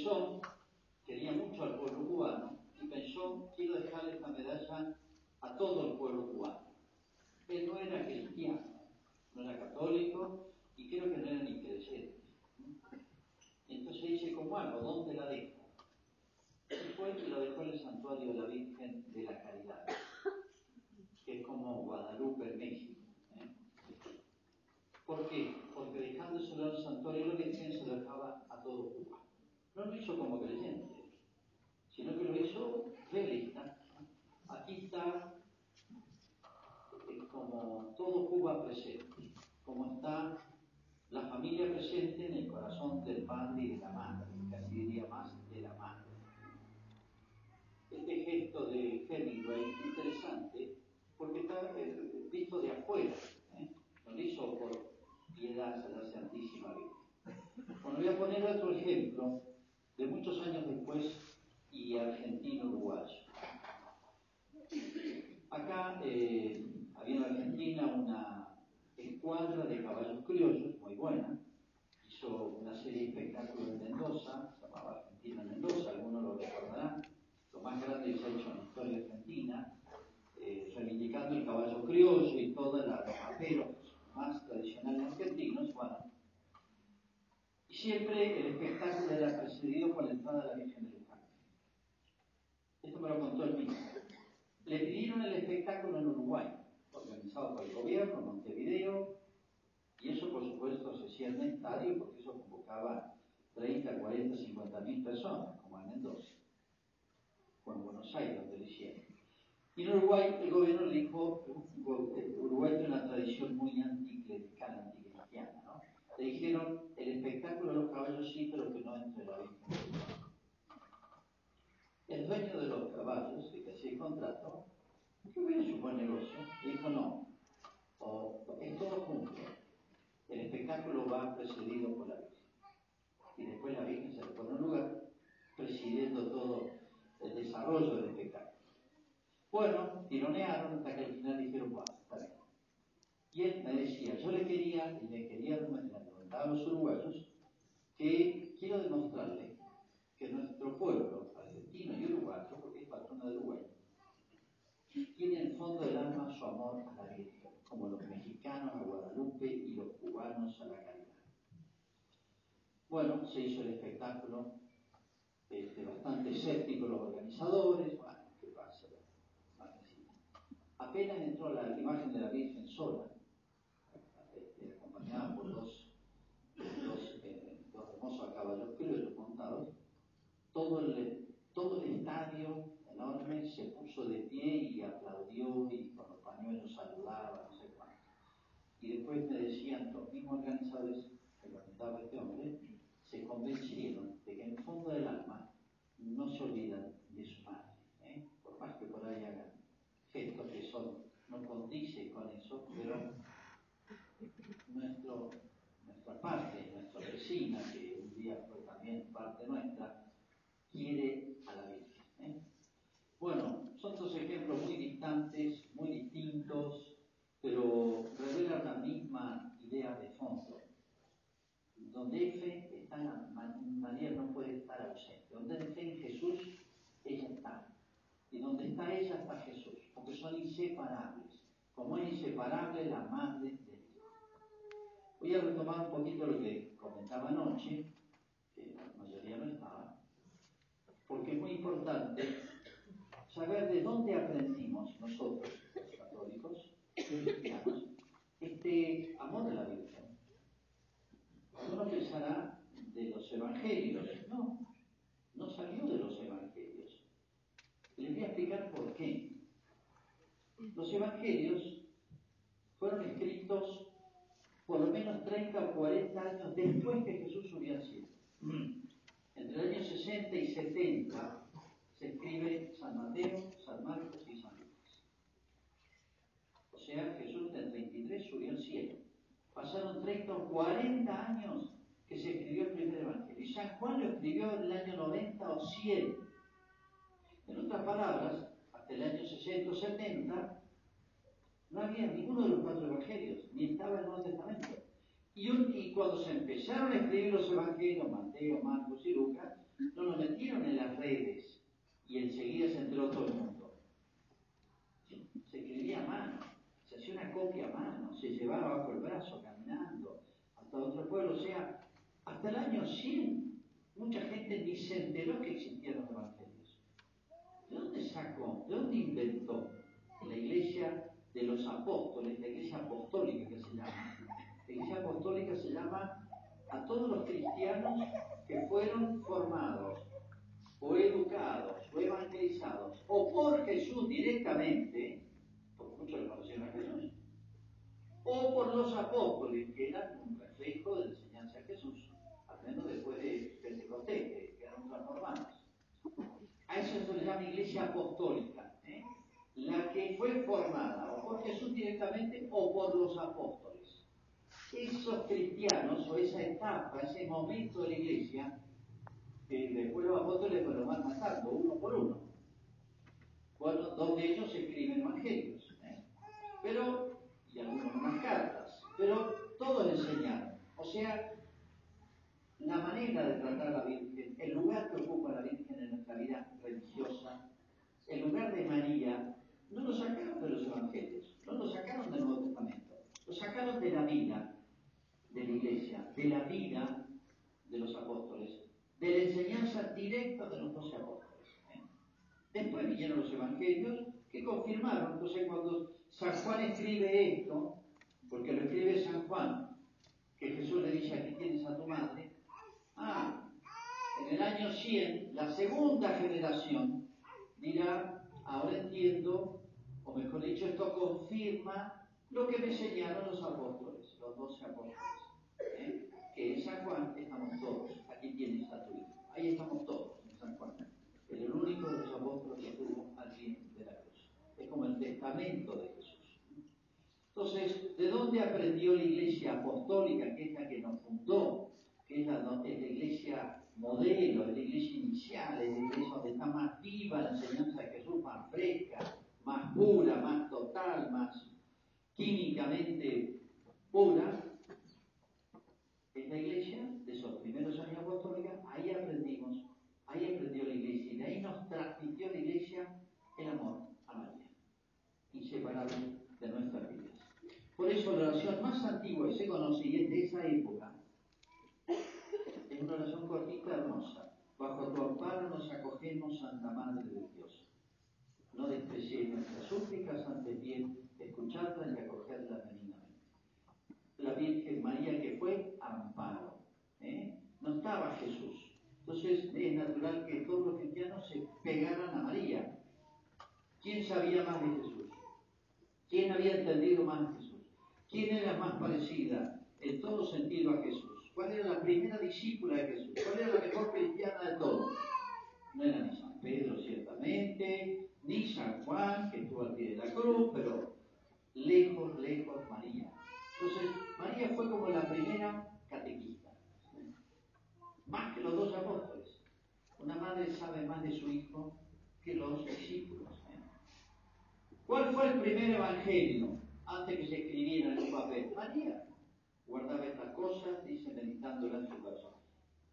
pensó, quería mucho al pueblo cubano, y pensó, quiero dejarle esta medalla a todo el pueblo cubano. Él no era cristiano, no era católico, y creo que no era ni creyente. Entonces dice, ¿cómo hago? ¿Dónde la dejo? Y fue y lo dejó en el santuario de la Virgen de la Caridad, que es como Guadalupe en México. ¿eh? ¿Por qué? Porque dejándoselo al santuario de la Virgen se lo dejaba a todo Cuba. No lo hizo como creyente, sino que lo hizo realista. Aquí está como todo Presente, como está la familia presente en el corazón del padre y de la madre, casi diría más de la madre. Este gesto de Hemingway es interesante porque está eh, visto de afuera, ¿eh? lo hizo por piedad a la Santísima Virgen. Bueno, voy a poner otro ejemplo de muchos años después y argentino-uruguayo. Acá eh, había en Argentina una escuadra de caballos criollos muy buena. Hizo una serie de espectáculos en Mendoza, se llamaba Argentina Mendoza, algunos lo recordarán, lo más grande que se ha hecho en la historia argentina, eh, reivindicando el caballo criollo y todos los raperos más tradicionales argentinos. Bueno, y siempre el espectáculo era precedido por la entrada de la Virgen de Luján. Esto me lo contó el mismo. Le pidieron el espectáculo en Uruguay organizado por el gobierno, Montevideo, y eso por supuesto se hacía en estadio porque eso convocaba 30, 40, 50 mil personas, como en Mendoza, o en Buenos Aires, donde lo hicieron. Y en Uruguay el gobierno le dijo, Uruguay tiene una tradición muy anticlerical, anticristiana, ¿no? Le dijeron, el espectáculo de los caballos sí, pero que no entre la Virgen. El dueño de los caballos, el que hacía el contrato, ¿Qué hubiera su buen negocio? Dijo no. O es todo junto. El espectáculo va precedido por la Virgen. Y después la Virgen se le pone un lugar presidiendo todo el desarrollo del espectáculo. Bueno, tironearon hasta que al final dijeron, bueno, está bien. Y él me decía, yo le quería, y le quería a los uruguayos, que quiero demostrarle que nuestro pueblo, argentino y uruguayo, porque es patrono de Uruguay, tiene en el fondo del alma su amor a la Virgen, como los a Guadalupe y los cubanos a la caridad. Bueno, se hizo el espectáculo, este, bastante escéptico los organizadores, bueno, ¿qué pasa? Apenas entró la imagen de la Virgen sola, este, acompañada por dos, dos, eh, hermosos caballos criollos montados, todo el, todo el estadio enorme, se puso de pie y aplaudió y con los pañuelos saludaba, no sé cuánto. Y después me decían los mismos organizadores, que comentaba este hombre, se convencieron de que en el fondo del alma no se olvidan de su madre, ¿eh? por más que por ahí hagan gestos que son, no condice con eso, pero nuestro, nuestra parte, nuestra vecina, que un día fue también parte nuestra, quiere a la Virgen. ¿eh? Bueno, son dos ejemplos muy distantes, muy distintos, pero revelan la misma idea de fondo. Donde hay fe, está María no puede estar ausente. Donde hay fe en Jesús, ella está. Y donde está ella está Jesús, porque son inseparables. Como es inseparable la madre de Dios. Voy a retomar un poquito lo que comentaba anoche, que la mayoría no estaba, porque es muy importante saber de dónde aprendimos nosotros, este amor de la Virgen. Uno pensará de los evangelios. No, no salió de los evangelios. Les voy a explicar por qué. Los evangelios fueron escritos por lo menos 30 o 40 años después que Jesús hubiera sido. Entre el año 60 y 70 se escribe San Mateo, San Marcos y San Lucas. O sea, Jesús del 33 subió al cielo. Pasaron 30 o 40 años que se escribió el primer evangelio. Y San Juan lo escribió en el año 90 o 100. En otras palabras, hasta el año 60 o 70, no había ninguno de los cuatro evangelios, ni estaba el Nuevo Testamento. Y, cuando se empezaron a escribir los evangelios, Mateo, Marcos y Lucas, no los metieron en las redes y enseguida se enteró todo el mundo. Se escribía a mano, copia a mano, se llevaba bajo el brazo caminando hasta otro pueblo. O sea, hasta el año 100, mucha gente ni se enteró que existían los evangelios. ¿De dónde sacó? ¿De dónde inventó? La iglesia de los apóstoles, la iglesia apostólica que se llama la Iglesia Apostólica se llama a todos los cristianos que fueron formados o educados o evangelizados o por Jesús directamente, porque muchos le conocieron a Jesús, o por los apóstoles que eran un reflejo de la enseñanza de Jesús, al menos después de Pentecostés, que quedaron transformados. A eso se le llama iglesia apostólica, ¿eh? la que fue formada o por Jesús directamente o por los apóstoles esos cristianos o esa etapa, ese momento de la iglesia, que después los apóstoles lo van matando uno por uno. Bueno, donde ellos escriben evangelios, ¿eh? pero, y algunos más cartas, pero todos enseñaron. O sea, la manera de tratar a la Virgen, el lugar que ocupa la Virgen en nuestra vida religiosa, el lugar de María, no lo sacaron de los evangelios, no lo sacaron del Nuevo Testamento, lo sacaron de la vida de la iglesia, de la vida de los apóstoles, de la enseñanza directa de los doce apóstoles. Después vinieron los evangelios que confirmaron. Entonces, cuando San Juan escribe esto, porque lo escribe San Juan, que Jesús le dice: aquí tienes a tu madre. Ah, en el año 100, la segunda generación dirá: ahora entiendo, o mejor dicho, esto confirma lo que me enseñaron los apóstoles, los doce apóstoles. ¿eh? que en San Juan estamos todos. Aquí tienes a tu hijo. Ahí estamos todos en San Juan. Es el único de los apóstoles que estuvo al pie de la cruz. Es como el testamento de. Entonces, ¿de dónde aprendió la iglesia apostólica, que es la que nos fundó? Que es la, es la iglesia modelo, es la iglesia inicial, es la iglesia donde está más viva la enseñanza de Jesús, más fresca, más pura, más total, más químicamente pura, es la iglesia de esos primeros años apostólicos, ahí aprendimos, ahí aprendió la iglesia y de ahí nos transmitió la iglesia el amor a María, inseparable de nuestras vidas. Por eso la que se de esa época, es una oración cortita hermosa. Bajo tu amparo nos acogemos, Santa Madre de Dios. No despreciéis nuestras súplicas, antes bien escucharlas y acogerlas la Virgen María que fue amparo. ¿eh? No estaba Jesús. Entonces es natural que todos los cristianos se pegaran a María. ¿Quién sabía más de Jesús? ¿Quién había entendido más de Jesús? ¿Quién era más parecida en todo sentido a Jesús? ¿Cuál era la primera discípula de Jesús? ¿Cuál era la mejor cristiana de todos? No era San Pedro, ciertamente, ni San Juan, que estuvo al pie de la cruz, pero lejos, lejos María. Entonces, María fue como la primera catequista, más que los dos apóstoles. Una madre sabe más de su hijo que los discípulos. ¿eh? ¿Cuál fue el primer evangelio antes que se escribiera en un papel? María guardaba estas cosas, dice, meditándolas en su corazón.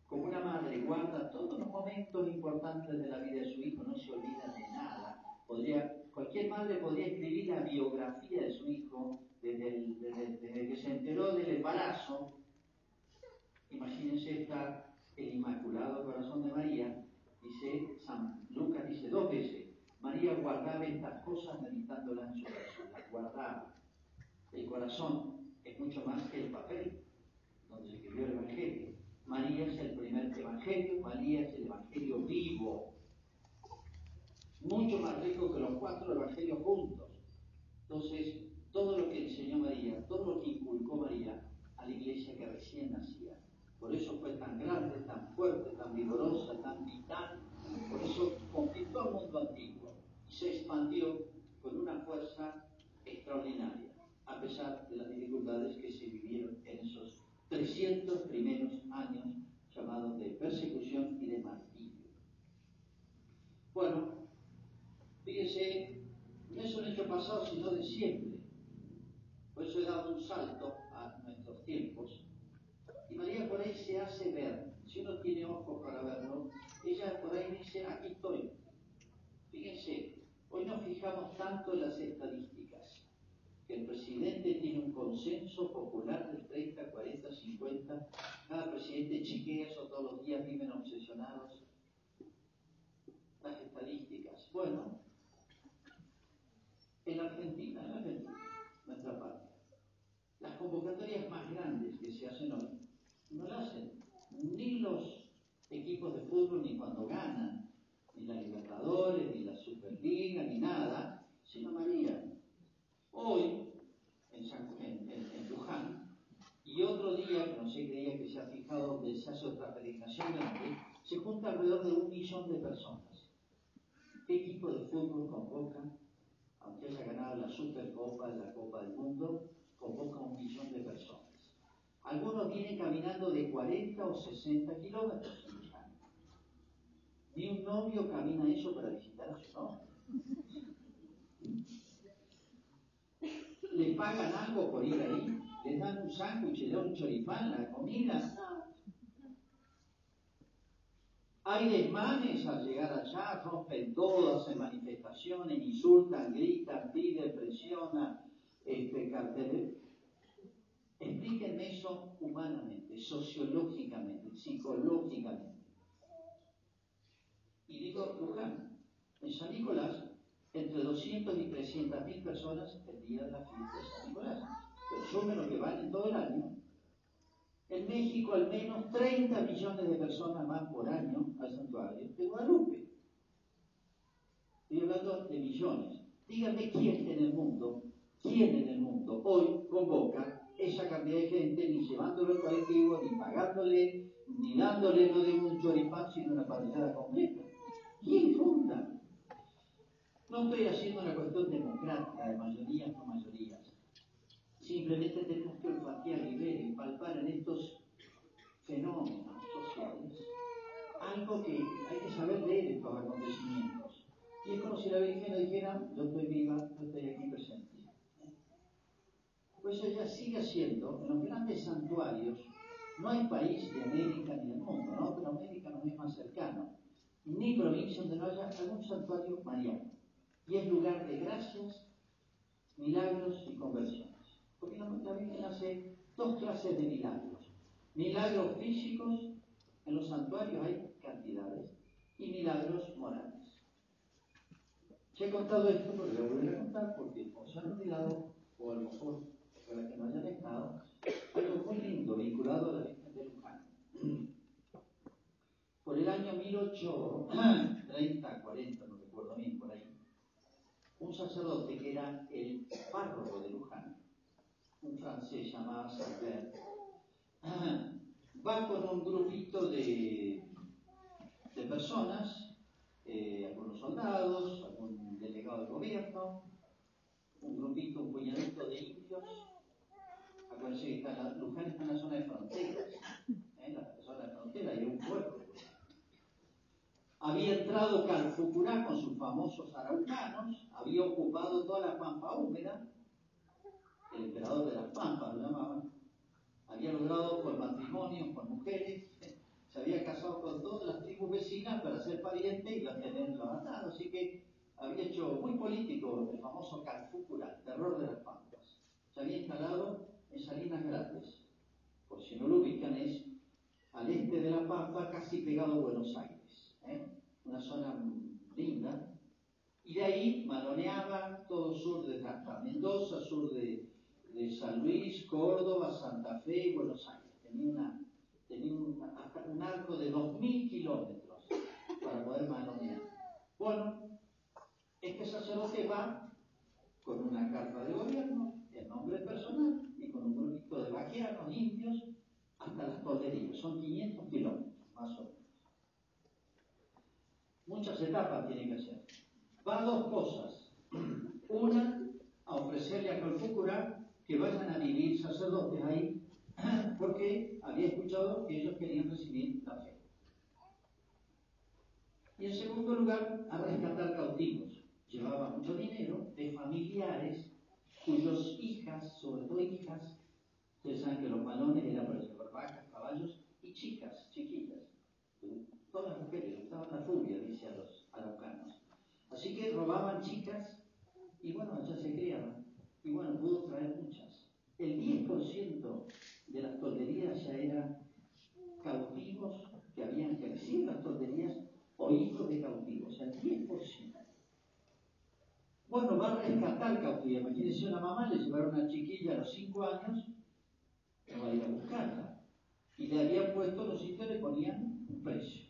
Como una madre guarda todos los momentos importantes de la vida de su hijo, no se olvida de nada. Podría, cualquier madre podría escribir la biografía de su hijo desde, que se enteró del embarazo, imagínense está el Inmaculado Corazón de María, dice, San Lucas dice dos veces, María guardaba estas cosas meditándolas en su corazón, las guardaba. El corazón es mucho más que el papel donde se escribió el Evangelio. María es el primer Evangelio, María es el Evangelio vivo, mucho más rico que los cuatro Evangelios juntos. Entonces, todo lo que enseñó María, todo lo que inculcó María a la iglesia que recién nacía, Por eso fue tan grande, tan fuerte, tan vigorosa, tan vital. Por eso conquistó el mundo antiguo y se expandió con una fuerza extraordinaria, a pesar de las dificultades que se vivieron en esos 300 primeros años llamados de persecución y de martirio. Bueno, fíjense, no es un hecho pasado, sino de siempre. Por eso he dado un salto a nuestros tiempos. Y María por ahí se hace ver. Si uno tiene ojos para verlo, ella por ahí dice, aquí estoy. Fíjense, hoy nos fijamos tanto en las estadísticas, el presidente tiene un consenso popular del 30, 40, 50. Cada presidente chequea eso todos los días, viven obsesionados. Las estadísticas. Bueno, en Argentina, en Argentina, nuestra patria, las convocatorias más grandes que se hacen hoy no las hacen ni los equipos de fútbol ni cuando ganan, ni la Libertadores, ni la Superliga, ni nada, sino María. Hoy, en, en, Luján, y otro día, que no sé qué día que se ha fijado donde se hace otra peregrinación grande, se junta alrededor de un millón de personas. ¿Qué equipo de fútbol convoca aunque haya ganado la Supercopa, la Copa del Mundo, convoca un millón de personas. Algunos vienen caminando de 40 o 60 kilómetros Ni un novio camina eso para visitar a su novia. ¿Le pagan algo por ir ahí? ¿Le dan un sándwich, le dan un choripán, la comida? Hay desmanes al llegar allá, rompen todo, hacen manifestaciones, insultan, gritan, piden, presionan, este, carteles. Explíquenme eso humanamente, sociológicamente, psicológicamente. Y digo, Luján, en San Nicolás, entre 200 y 300 mil personas el día de la fiesta de San Nicolás. Pero lo que van en todo el año en México al menos 30 millones de personas van por año al santuario de Guadalupe. Estoy hablando de millones. Díganme quién en el mundo, quién en el mundo hoy convoca esa cantidad de gente, ni llevándolo al colectivo, ni pagándole, ni dándole no de un choripán, sino una parrillada completa. ¿Quién funda? No estoy haciendo una cuestión democrática de mayorías o mayorías. Simplemente tenemos que olfatear y ver y palpar en estos fenómenos sociales algo que hay que saber leer estos acontecimientos. Y es como si la Virgen nos dijera, yo estoy viva, yo estoy aquí presente. Pues ella sigue siendo, en los grandes santuarios, no hay país de América ni del mundo, ¿no? Pero América nos es más cercano, ni provincia donde no haya algún santuario mariano. Y es lugar de gracias, milagros y conversión. Porque la, Virgen hace dos clases de milagros. Milagros físicos, en los santuarios hay cantidades, y milagros morales. Se he contado esto, pero lo voy a contar porque o se han olvidado, o a lo mejor para que no hayan estado, algo muy lindo vinculado a la Virgen de Luján. Por el año 1830, 40, no recuerdo bien por ahí, un sacerdote que era el párroco de Luján, un francés llamado Sartre, va con un grupito de, de personas, eh, algunos soldados, algún delegado del gobierno, un grupito, un puñadito de indios. Acuérdense que está la, Luján está en la zona de fronteras, ¿eh? la zona de frontera y un pueblo. Había entrado Calfucurá con sus famosos araucanos, había ocupado toda la pampa húmeda, el emperador de las Pampas lo llamaban, había logrado por matrimonios con mujeres, se había casado con todas las tribus vecinas para ser pariente y los tenerlos atados, así que había hecho muy político el famoso Calfúcura, terror de las Pampas. Se había instalado en Salinas Grandes, por si no lo ubican es al este de la Pampa, casi pegado a Buenos Aires, ¿eh? Una zona linda, y de ahí manoneaba todo sur de Mendoza, sur de San Luis, Córdoba, Santa Fe y Buenos Aires. Tenía, un, arco de 2.000 kilómetros para poder manonear. Bueno, este sacerdote va con una carta de gobierno, en nombre personal, y con un grupito de vaqueanos indios hasta las poderías. son 500 kilómetros, más o menos. Muchas etapas tiene que hacer. Va a dos cosas. Una, a ofrecerle a Calfucurá que vayan a vivir sacerdotes ahí, porque había escuchado que ellos querían recibir la fe. Y en segundo lugar, a rescatar cautivos. Llevaba mucho dinero de familiares cuyos hijas, sobre todo hijas, ustedes saben que los malones eran para llevar vacas, caballos y chicas, chiquitas. Todas las mujeres les gustaban la rubia, dice a los robaban chicas y bueno, ya se criaban. Y bueno, pudo traer muchas. El 10% de las tolderías ya eran cautivos que habían crecido las tolderías o hijos de cautivos, el 10%. Bueno, va a rescatar cautividad. Imagínense una mamá, le llevaron a una chiquilla a los 5 años, no va a ir a buscarla. Y le habían puesto, los sitios le ponían un precio.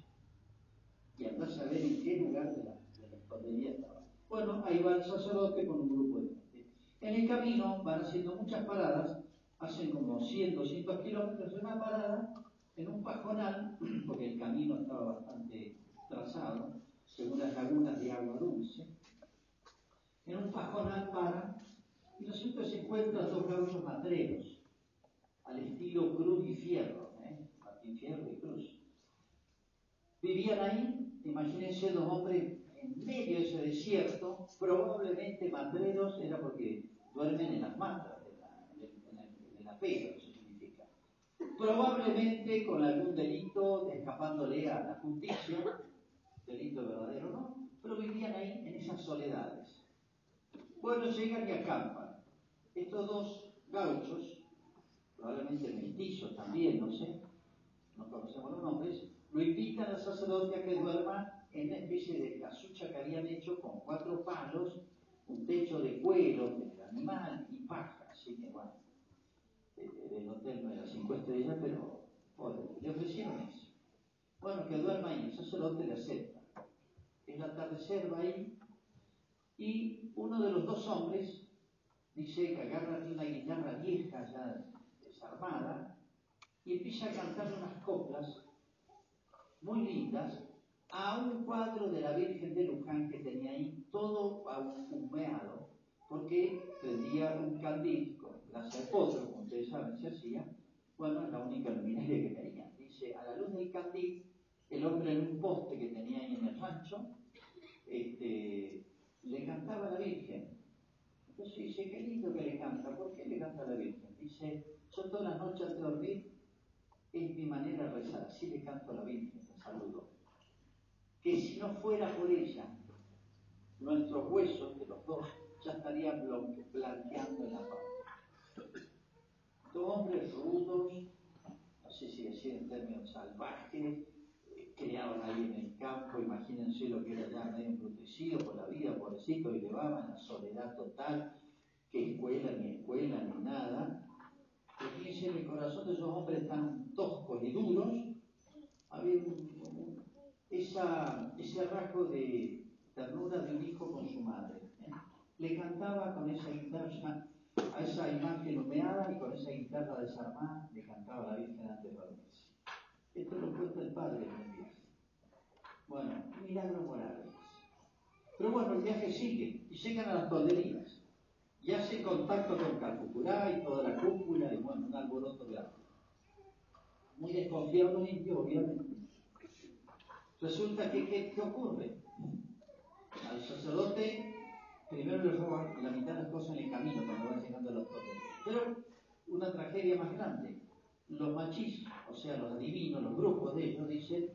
Y anda a saber en qué lugar de la, de estaba. Bueno, ahí va el sacerdote con un grupo de gente. En el camino van haciendo muchas paradas, hacen como 100, 200 kilómetros de una parada en un pajonal, porque el camino estaba bastante trazado, según las lagunas de agua dulce. En un pajonal para, y que se encuentran dos gauchos matreros, al estilo Cruz y Fierro, ¿eh? Fierro y Cruz. Vivían ahí, imagínense dos hombres en medio de ese desierto, probablemente matreros, era porque duermen en las matas, en la, la pega, eso significa. Probablemente con algún delito, escapándole a la justicia, delito verdadero no, pero vivían ahí en esas soledades. Bueno, llegan y acampan. Estos dos gauchos, probablemente mestizos también, no sé, no conocemos los nombres, lo invitan al sacerdote a que duerma en una especie de casucha que habían hecho con cuatro palos, un techo de cuero del animal y paja. Así que bueno, el hotel no era cinco estrellas, pero le ofrecieron eso. Bueno, que duerma ahí, el sacerdote le acepta. El atardecer va ahí y uno de los dos hombres dice que agarra una guitarra vieja ya desarmada y empieza a cantar unas coplas muy lindas a un cuadro de la Virgen de Luján que tenía ahí todo humeado, porque prendía un candil con de potro, como ustedes saben, se hacía, bueno, es la única luminaria que tenía. Dice, a la luz del candil, el hombre en un poste que tenía ahí en el rancho, este, le cantaba a la Virgen. Entonces dice, qué lindo que le canta, ¿por qué le canta a la Virgen? Dice, yo todas las noches antes de es mi manera de rezar, así le canto a la Virgen, Que si no fuera por ella, nuestros huesos de los dos ya estarían blanqueando en la paz. Dos hombres rudos, no sé si decir en términos salvajes, criaban ahí en el campo, imagínense lo que era ya medio embrutecido por la vida, pobrecito, y llevaban la soledad total, que escuela, ni escuela, ni nada. Y fíjense en el corazón de esos hombres tan toscos y duros, había ese rasgo de ternura de un hijo con su madre. ¿eh? Le cantaba con esa guitarra, a esa imagen humeada y con esa guitarra desarmada, le cantaba la Virgen antes de dormirse. Esto lo cuenta el padre en el viaje. Bueno, milagro morales. Pero bueno, el viaje sigue y llegan a las tolderías. Y hace contacto con Calcuculá y toda la cúpula y bueno, un alboroto de agua. Muy desconfiado los obviamente. Resulta que, ¿qué, ocurre? Al sacerdote primero le roban la mitad de las cosas en el camino cuando van llegando a los tolderías. Pero una tragedia más grande los machis, o sea, los adivinos, los grupos de ellos, dicen,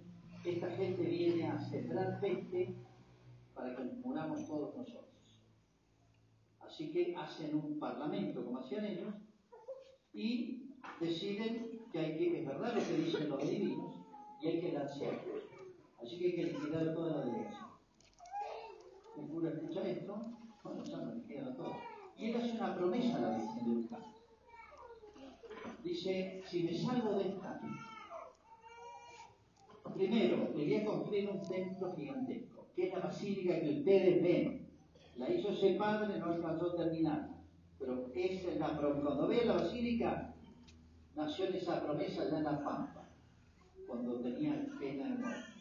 esta gente viene a sembrar peste para que muramos todos nosotros. Así que hacen un parlamento, como hacían ellos, y deciden que hay que, es verdad lo que dicen los adivinos, y hay que lanzarlos. Así que hay que liquidar toda la delegación. El cura escucha esto, bueno, ya no liquidan a todos. Y él hace una promesa a la Virgen de Lucas dice, si me salgo de esta, primero, le voy a construir un templo gigantesco, que es la basílica que ustedes ven. La hizo ese padre, no alcanzó a terminar. Pero es la promesa. Cuando vean la basílica, nació esa promesa ya en la Pampa. cuando tenía pena de muerte.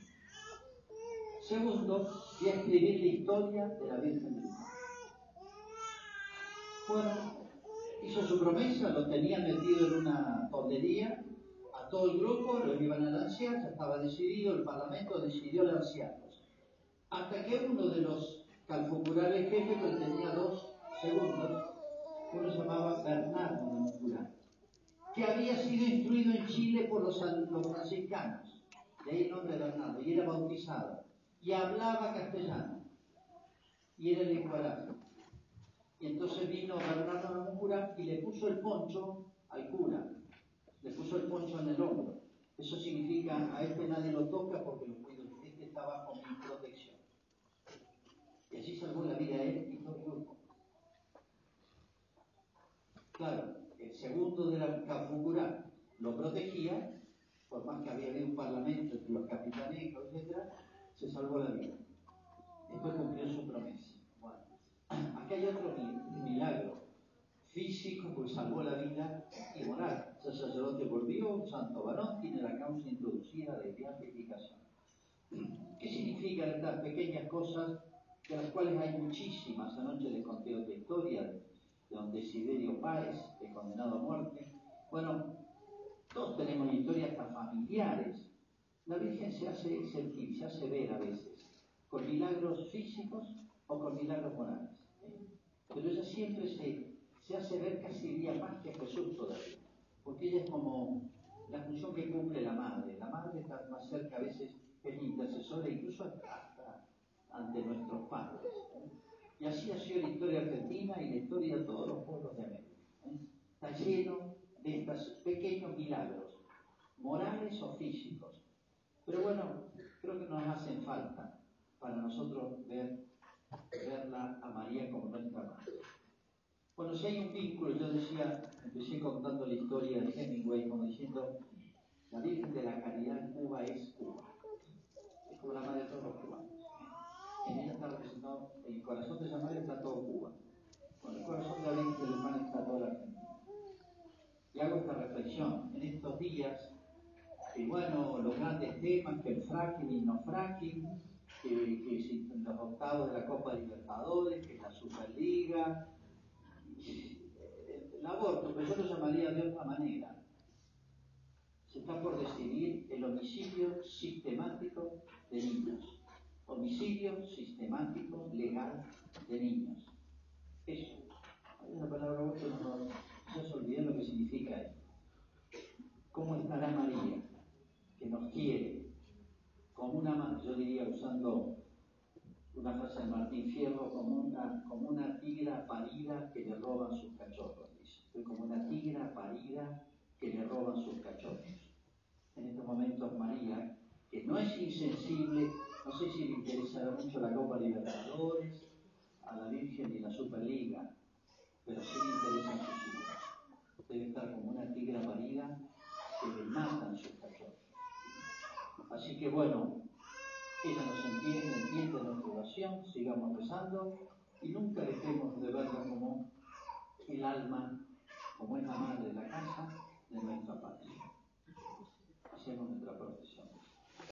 Segundo, que escribir la historia de la Virgen de Bueno, hizo su promesa, lo tenía metido en una tontería, a todo el grupo, lo iban a lanzar, ya estaba decidido, el Parlamento decidió lanzarlos. Hasta que uno de los calfocurales jefes, que tenía dos segundos, uno se llamaba Bernardo que había sido instruido en Chile por los, franciscanos, de ahí el nombre de Bernardo, y era bautizado, y hablaba castellano, y era lenguaje. Y entonces vino Bernardo Mucurán y le puso el poncho al cura, le puso el poncho en el hombro. Eso significa, a este nadie lo toca porque lo cuido, este está bajo mi protección. Y así salvó la vida a él y todo el grupo. Claro, el segundo de la Cafugura lo protegía, por más que había habido un parlamento entre los capitanes, etc., se salvó la vida. Después cumplió su promesa. Bueno, aquí hay otro milagro físico, pues salvó la vida y moral. El sacerdote volvió, un santo varón, tiene la causa introducida de beatificación. ¿Qué significan estas pequeñas cosas, de las cuales hay muchísimas? Anoche les conté otra historia don Desiderio Páez, de condenado a muerte. Bueno, todos tenemos historias hasta familiares. La Virgen se hace sentir, se hace ver a veces, con milagros físicos o con milagros morales. Pero ella siempre se, se hace ver casi día más que Jesús todavía, porque ella es como la función que cumple la madre. La madre está más cerca a veces, es intercesora incluso hasta ante nuestros padres. Y así ha sido la historia argentina y la historia de todos los pueblos de América. ¿eh? Está lleno de estos pequeños milagros, morales o físicos. Pero bueno, creo que nos hacen falta para nosotros ver, verla a María como nuestra madre. Bueno, si hay un vínculo, yo decía, empecé contando la historia de Hemingway como diciendo, la Virgen de la Caridad en Cuba es Cuba. Es como la madre de todos los cubanos en ella está representado, el corazón de Samaria está todo Cuba, con el corazón de la Virgen del Humano está toda la Argentina. Y hago esta reflexión en estos días, que bueno, los grandes temas, que el fracking y no fracking, que, los octavos de la Copa Libertadores, que la Superliga, el aborto, pero yo lo llamaría de otra manera. Se está por decidir el homicidio sistemático de niños homicidio sistemático legal de niños. Eso. Hay una palabra que no, se olvidó lo que significa esto. ¿Cómo estará María, que nos quiere, como una madre, yo diría usando una frase de Martín Fierro, como una, como una tigra parida que le roban sus cachorros, dice. como una tigra parida que le roban sus cachorros. En estos momentos María, que no es insensible no sé si le interesará mucho la Copa Libertadores, a la Virgen y la Superliga, pero sí le interesan sus hijos. Debe estar como una tigra parida que le matan sus. Así que bueno, ella nos entiende, entiende nuestra oración, sigamos rezando y nunca dejemos de verla como el alma, como es la madre de la casa de nuestra patria. Hacemos nuestra profesión.